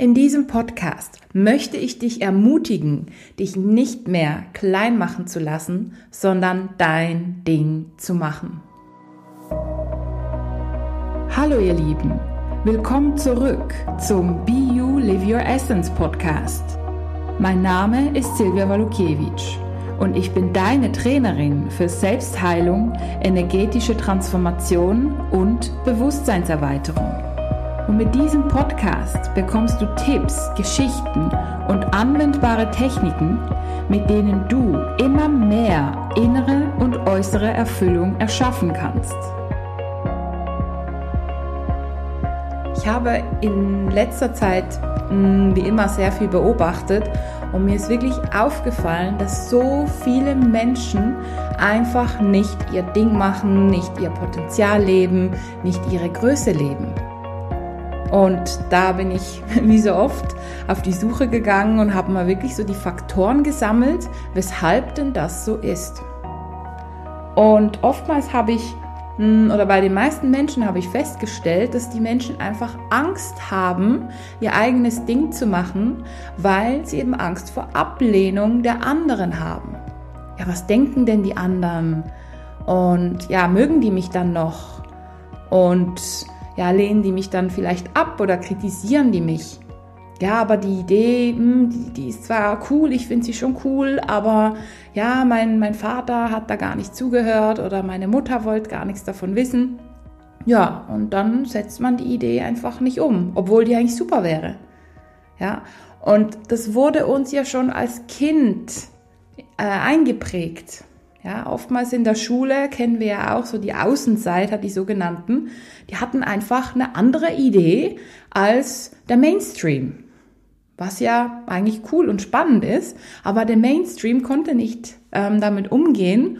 In diesem Podcast möchte ich dich ermutigen, dich nicht mehr klein machen zu lassen, sondern dein Ding zu machen. Hallo ihr Lieben, willkommen zurück zum Be You Live Your Essence Podcast. Mein Name ist Silvia Walukiewicz und ich bin deine Trainerin für Selbstheilung, energetische Transformation und Bewusstseinserweiterung. Und mit diesem Podcast bekommst du Tipps, Geschichten und anwendbare Techniken, mit denen du immer mehr innere und äußere Erfüllung erschaffen kannst. Ich habe in letzter Zeit hm, wie immer sehr viel beobachtet und mir ist wirklich aufgefallen, dass so viele Menschen einfach nicht ihr Ding machen, nicht ihr Potenzial leben, nicht ihre Größe leben. Und da bin ich, wie so oft, auf die Suche gegangen und habe mal wirklich so die Faktoren gesammelt, weshalb denn das so ist. Und oftmals habe ich, hm, oder bei den meisten Menschen habe ich festgestellt, dass die Menschen einfach Angst haben, ihr eigenes Ding zu machen, weil sie eben Angst vor Ablehnung der anderen haben. Ja, was denken denn die anderen? Und ja, mögen die mich dann noch? Und ja, lehnen die mich dann vielleicht ab oder kritisieren die mich? Ja, aber die Idee, hm, die, die ist zwar cool, ich finde sie schon cool, aber ja, mein, mein Vater hat da gar nicht zugehört oder meine Mutter wollte gar nichts davon wissen. Ja, und dann setzt man die Idee einfach nicht um, obwohl die eigentlich super wäre. Ja, und das wurde uns ja schon als Kind äh, eingeprägt. Ja, oftmals in der Schule kennen wir ja auch so die Außenseiter, die sogenannten, die hatten einfach eine andere Idee als der Mainstream. Was ja eigentlich cool und spannend ist, aber der Mainstream konnte nicht ähm, damit umgehen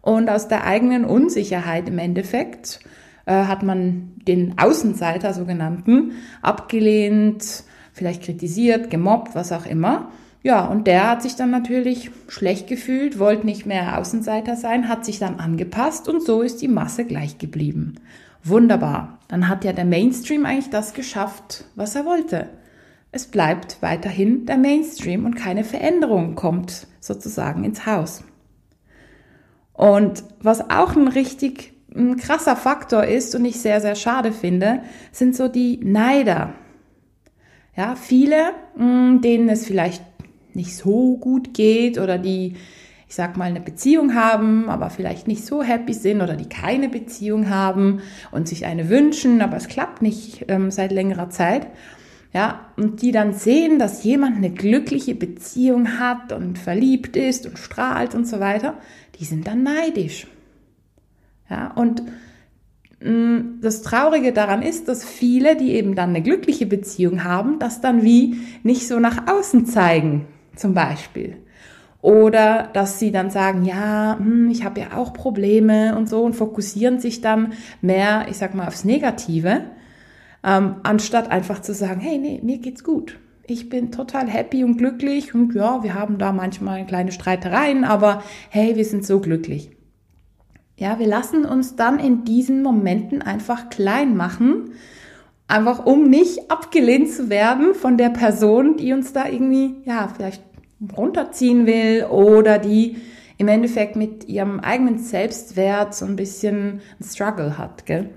und aus der eigenen Unsicherheit im Endeffekt äh, hat man den Außenseiter sogenannten abgelehnt, vielleicht kritisiert, gemobbt, was auch immer. Ja, und der hat sich dann natürlich schlecht gefühlt, wollte nicht mehr Außenseiter sein, hat sich dann angepasst und so ist die Masse gleich geblieben. Wunderbar. Dann hat ja der Mainstream eigentlich das geschafft, was er wollte. Es bleibt weiterhin der Mainstream und keine Veränderung kommt sozusagen ins Haus. Und was auch ein richtig ein krasser Faktor ist und ich sehr, sehr schade finde, sind so die Neider. Ja, viele, denen es vielleicht nicht so gut geht oder die, ich sag mal, eine Beziehung haben, aber vielleicht nicht so happy sind oder die keine Beziehung haben und sich eine wünschen, aber es klappt nicht ähm, seit längerer Zeit. Ja, und die dann sehen, dass jemand eine glückliche Beziehung hat und verliebt ist und strahlt und so weiter, die sind dann neidisch. Ja, und mm, das Traurige daran ist, dass viele, die eben dann eine glückliche Beziehung haben, das dann wie nicht so nach außen zeigen zum Beispiel. Oder dass sie dann sagen, ja, hm, ich habe ja auch Probleme und so und fokussieren sich dann mehr, ich sag mal, aufs Negative, ähm, anstatt einfach zu sagen, hey, nee, mir geht's gut. Ich bin total happy und glücklich und ja, wir haben da manchmal kleine Streitereien, aber hey, wir sind so glücklich. Ja, wir lassen uns dann in diesen Momenten einfach klein machen, einfach um nicht abgelehnt zu werden von der Person, die uns da irgendwie, ja, vielleicht runterziehen will oder die im Endeffekt mit ihrem eigenen Selbstwert so ein bisschen ein Struggle hat, gell?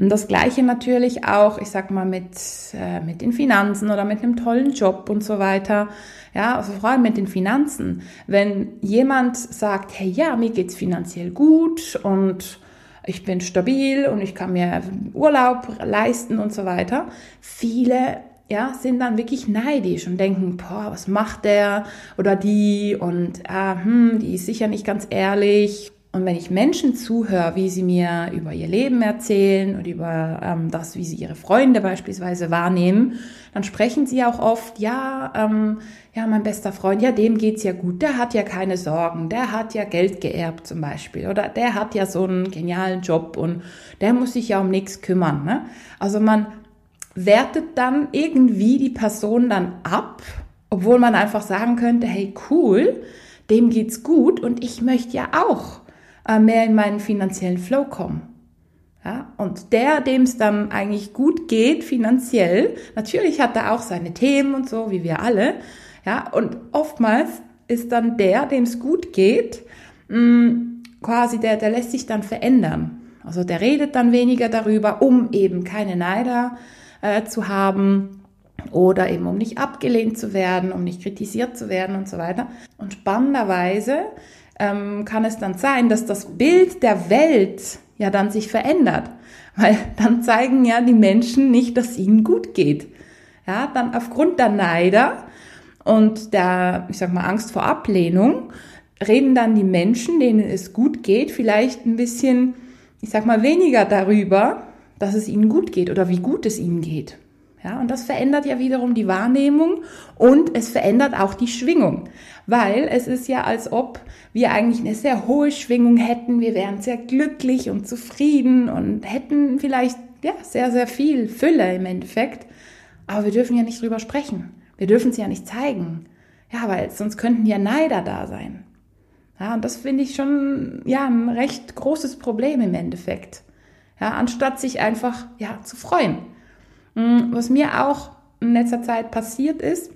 Und das Gleiche natürlich auch, ich sag mal, mit, äh, mit den Finanzen oder mit einem tollen Job und so weiter. Ja, also vor allem mit den Finanzen. Wenn jemand sagt, hey, ja, mir geht's finanziell gut und ich bin stabil und ich kann mir Urlaub leisten und so weiter. Viele ja, sind dann wirklich neidisch und denken, boah, was macht der oder die und äh, hm, die ist sicher nicht ganz ehrlich. Und wenn ich Menschen zuhöre, wie sie mir über ihr Leben erzählen und über ähm, das, wie sie ihre Freunde beispielsweise wahrnehmen, dann sprechen sie auch oft, ja, ähm, ja, mein bester Freund, ja, dem geht's ja gut, der hat ja keine Sorgen, der hat ja Geld geerbt zum Beispiel oder der hat ja so einen genialen Job und der muss sich ja um nichts kümmern. Ne? Also man wertet dann irgendwie die Person dann ab, obwohl man einfach sagen könnte, hey cool, dem geht's gut und ich möchte ja auch mehr in meinen finanziellen Flow kommen. Ja, und der, dem es dann eigentlich gut geht, finanziell, natürlich hat er auch seine Themen und so, wie wir alle. Ja, und oftmals ist dann der, dem es gut geht, mh, mm, quasi der, der lässt sich dann verändern. Also der redet dann weniger darüber, um eben keine Neider äh, zu haben oder eben um nicht abgelehnt zu werden, um nicht kritisiert zu werden und so weiter. Und spannenderweise ähm, kann es dann sein, dass das Bild der Welt ja dann sich verändert, weil dann zeigen ja die Menschen nicht, dass ihnen gut geht. Ja, dann aufgrund der Neider und der, ich sag mal, Angst vor Ablehnung reden dann die Menschen, denen es gut geht, vielleicht ein bisschen, ich sag mal, weniger darüber, dass es ihnen gut geht oder wie gut es ihnen geht. Ja, und das verändert ja wiederum die Wahrnehmung und es verändert auch die Schwingung, weil es ist ja, als ob wir eigentlich eine sehr hohe Schwingung hätten. Wir wären sehr glücklich und zufrieden und hätten vielleicht ja sehr, sehr viel Fülle im Endeffekt. Aber wir dürfen ja nicht drüber sprechen. Wir dürfen es ja nicht zeigen. Ja, weil sonst könnten ja Neider da sein. Ja, und das finde ich schon ja ein recht großes Problem im Endeffekt. Ja, anstatt sich einfach ja zu freuen. Mm, was mir auch in letzter Zeit passiert ist,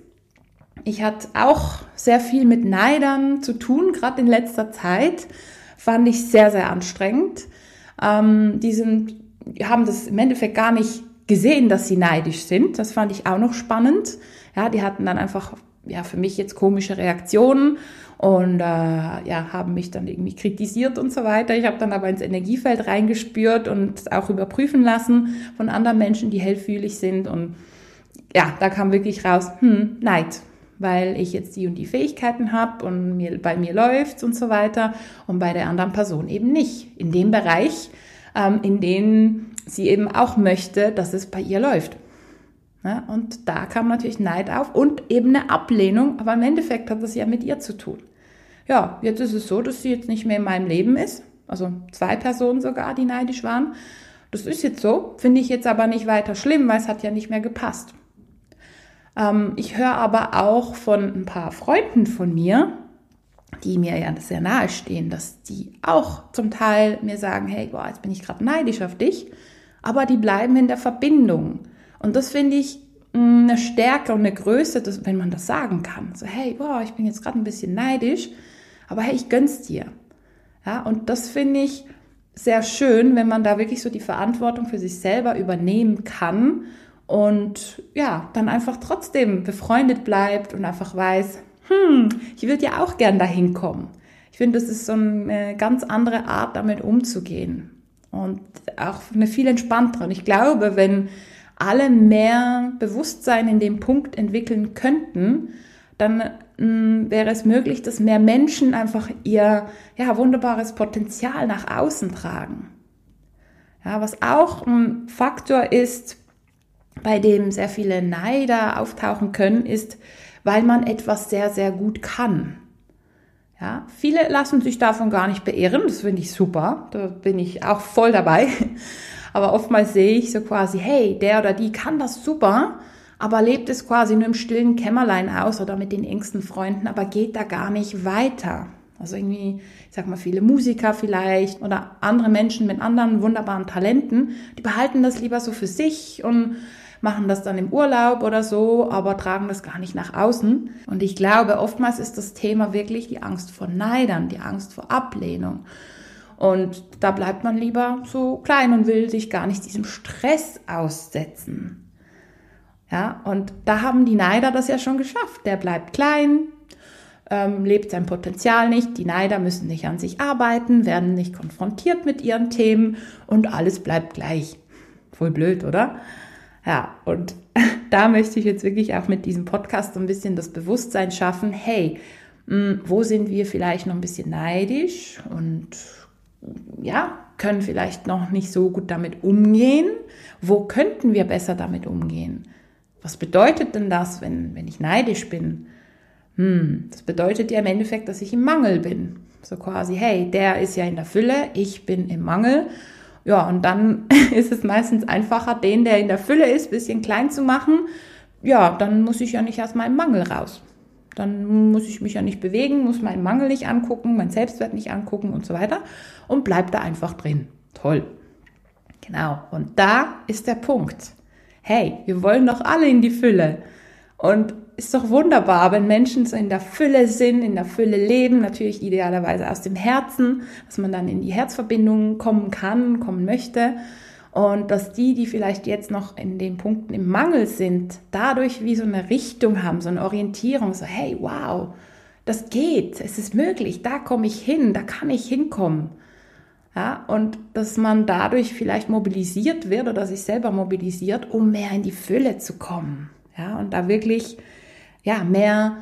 ich hatte auch sehr viel mit Neidern zu tun, gerade in letzter Zeit. Fand ich sehr, sehr anstrengend. Ähm, die sind, haben das im Endeffekt gar nicht gesehen, dass sie neidisch sind. Das fand ich auch noch spannend. Ja, die hatten dann einfach, ja, für mich jetzt komische Reaktionen und äh, ja, haben mich dann irgendwie kritisiert und so weiter. Ich habe dann aber ins Energiefeld reingespürt und auch überprüfen lassen von anderen Menschen, die hellfühlig sind und ja, da kam wirklich raus, hm, Neid, weil ich jetzt die und die Fähigkeiten habe und mir, bei mir läuft und so weiter und bei der anderen Person eben nicht. In dem Bereich, ähm, in dem sie eben auch möchte, dass es bei ihr läuft. Ja, und da kam natürlich Neid auf und eben eine Ablehnung, aber im Endeffekt hat das ja mit ihr zu tun. Ja, jetzt ist es so, dass sie jetzt nicht mehr in meinem Leben ist. Also zwei Personen sogar, die neidisch waren. Das ist jetzt so, finde ich jetzt aber nicht weiter schlimm, weil es hat ja nicht mehr gepasst. Ähm, ich höre aber auch von ein paar Freunden von mir, die mir ja sehr nahe stehen, dass die auch zum Teil mir sagen, hey, boah, jetzt bin ich gerade neidisch auf dich, aber die bleiben in der Verbindung. Und das finde ich mm, eine Stärke und eine Größe, dass, wenn man das sagen kann. So, hey, boah, ich bin jetzt gerade ein bisschen neidisch, aber hey, ich gönn's dir. Ja, und das finde ich sehr schön, wenn man da wirklich so die Verantwortung für sich selber übernehmen kann und ja, dann einfach trotzdem befreundet bleibt und einfach weiß, hm, ich würde ja auch gern dahin kommen. Ich finde, das ist so eine ganz andere Art, damit umzugehen und auch eine viel entspanntere. Und ich glaube, wenn alle mehr Bewusstsein in dem Punkt entwickeln könnten, dann mh, mm, wäre es möglich, dass mehr Menschen einfach ihr ja, wunderbares Potenzial nach außen tragen. Ja, was auch ein Faktor ist, bei dem sehr viele Neider auftauchen können, ist, weil man etwas sehr, sehr gut kann. Ja, viele lassen sich davon gar nicht beehren, das finde ich super, da bin ich auch voll dabei. Aber oftmals sehe ich so quasi, hey, der oder die kann das super, aber lebt es quasi nur im stillen Kämmerlein aus oder mit den engsten Freunden, aber geht da gar nicht weiter. Also irgendwie, ich sag mal, viele Musiker vielleicht oder andere Menschen mit anderen wunderbaren Talenten, die behalten das lieber so für sich und machen das dann im Urlaub oder so, aber tragen das gar nicht nach außen. Und ich glaube, oftmals ist das Thema wirklich die Angst vor Neidern, die Angst vor Ablehnung. Und da bleibt man lieber so klein und will sich gar nicht diesem Stress aussetzen. Ja, und da haben die Neider das ja schon geschafft. Der bleibt klein, ähm, lebt sein Potenzial nicht. Die Neider müssen nicht an sich arbeiten, werden nicht konfrontiert mit ihren Themen und alles bleibt gleich. Voll blöd, oder? Ja, und da möchte ich jetzt wirklich auch mit diesem Podcast so ein bisschen das Bewusstsein schaffen, hey, mh, wo sind wir vielleicht noch ein bisschen neidisch und ja, können vielleicht noch nicht so gut damit umgehen. Wo könnten wir besser damit umgehen? Was bedeutet denn das, wenn, wenn ich neidisch bin? Hm, das bedeutet ja im Endeffekt, dass ich im Mangel bin. So quasi, hey, der ist ja in der Fülle, ich bin im Mangel. Ja, und dann ist es meistens einfacher, den, der in der Fülle ist, bisschen klein zu machen. Ja, dann muss ich ja nicht aus meinem Mangel raus. Dann muss ich mich ja nicht bewegen, muss meinen Mangel nicht angucken, mein Selbstwert nicht angucken und so weiter und bleib da einfach drin. Toll. Genau, und da ist der Punkt. Hey, wir wollen doch alle in die Fülle. Und ist doch wunderbar, wenn Menschen so in der Fülle sind, in der Fülle leben, natürlich idealerweise aus dem Herzen, dass man dann in die Herzverbindung kommen kann, kommen möchte. Und dass die, die vielleicht jetzt noch in den Punkten im Mangel sind, dadurch wie so eine Richtung haben, so eine Orientierung, so hey, wow, das geht, es ist möglich, da komme ich hin, da kann ich hinkommen. Ja, und dass man dadurch vielleicht mobilisiert wird oder sich selber mobilisiert, um mehr in die Fülle zu kommen. Ja, und da wirklich, ja, mehr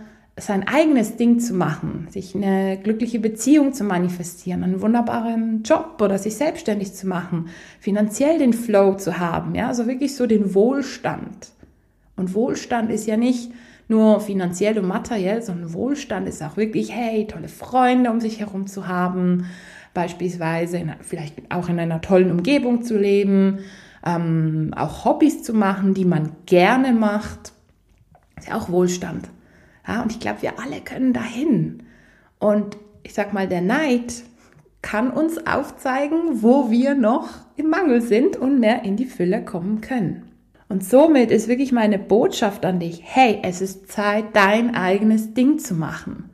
sein eigenes Ding zu machen, sich eine glückliche Beziehung zu manifestieren, einen wunderbaren Job oder sich selbstständig zu machen, finanziell den Flow zu haben, ja, also wirklich so den Wohlstand. Und Wohlstand ist ja nicht nur finanziell und materiell, sondern Wohlstand ist auch wirklich, hey, tolle Freunde um sich herum zu haben, beispielsweise in, vielleicht auch in einer tollen Umgebung zu leben, ähm, auch Hobbys zu machen, die man gerne macht, ist ja auch Wohlstand. Ja, und ich glaube, wir alle können dahin. Und ich sag mal, der Neid kann uns aufzeigen, wo wir noch im Mangel sind und mehr in die Fülle kommen können. Und somit ist wirklich meine Botschaft an dich, hey, es ist Zeit, dein eigenes Ding zu machen.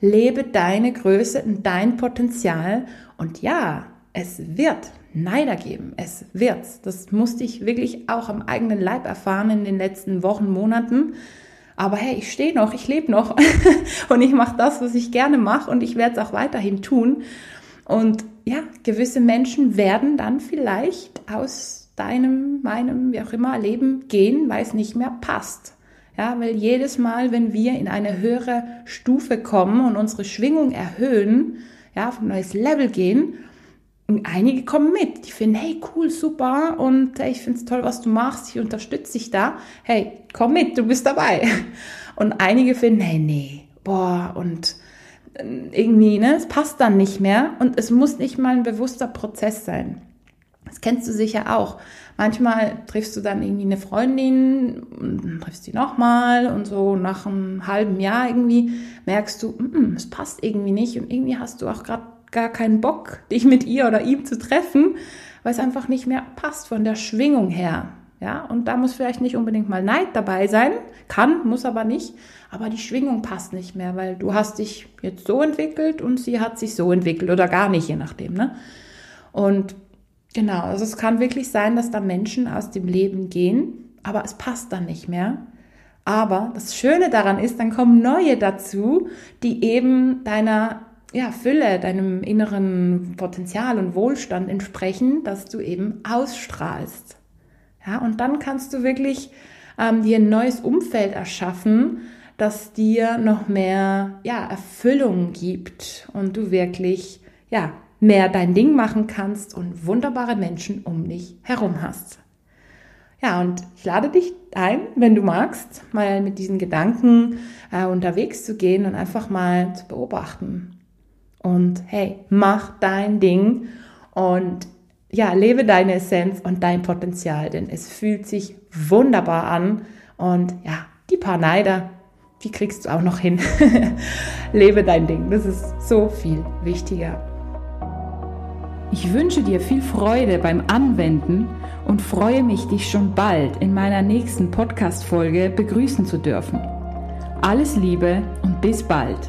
Lebe deine Größe und dein Potenzial und ja, es wird Neider geben. Es wird's. Das musste ich wirklich auch am eigenen Leib erfahren in den letzten Wochen, Monaten. Aber hey, ich stehe noch, ich lebe noch und ich mache das, was ich gerne mache und ich werde es auch weiterhin tun. Und ja, gewisse Menschen werden dann vielleicht aus deinem, meinem, wie auch immer, Leben gehen, weil es nicht mehr passt. Ja, weil jedes Mal, wenn wir in eine höhere Stufe kommen und unsere Schwingung erhöhen, ja, auf ein neues Level gehen, und einige kommen mit, die finden, hey, cool, super und hey, ich finde es toll, was du machst, ich unterstütze dich da. Hey, komm mit, du bist dabei. Und einige finden, hey, nee, boah, und äh, irgendwie, ne, es passt dann nicht mehr und es muss nicht mal ein bewusster Prozess sein. Das kennst du sicher auch. Manchmal triffst du dann irgendwie eine Freundin und triffst die nochmal und so nach einem halben Jahr irgendwie merkst du, mm, mm, es passt irgendwie nicht und irgendwie hast du auch gerade gar keinen Bock, dich mit ihr oder ihm zu treffen, weil es einfach nicht mehr passt von der Schwingung her. Ja, und da muss vielleicht nicht unbedingt mal Neid dabei sein, kann, muss aber nicht, aber die Schwingung passt nicht mehr, weil du hast dich jetzt so entwickelt und sie hat sich so entwickelt oder gar nicht, je nachdem, ne? Und genau, also es kann wirklich sein, dass da Menschen aus dem Leben gehen, aber es passt dann nicht mehr. Aber das Schöne daran ist, dann kommen neue dazu, die eben deiner ja, Fülle, deinem inneren Potenzial und Wohlstand entsprechen, dass du eben ausstrahlst. Ja, und dann kannst du wirklich ähm, dir ein neues Umfeld erschaffen, das dir noch mehr ja, Erfüllung gibt und du wirklich ja, mehr dein Ding machen kannst und wunderbare Menschen um dich herum hast. Ja, und ich lade dich ein, wenn du magst, mal mit diesen Gedanken äh, unterwegs zu gehen und einfach mal zu beobachten, und hey, mach dein Ding und ja, lebe deine Essenz und dein Potenzial, denn es fühlt sich wunderbar an und ja, die paar Neider, die kriegst du auch noch hin. lebe dein Ding, das ist so viel wichtiger. Ich wünsche dir viel Freude beim Anwenden und freue mich, dich schon bald in meiner nächsten Podcast-Folge begrüßen zu dürfen. Alles Liebe und bis bald.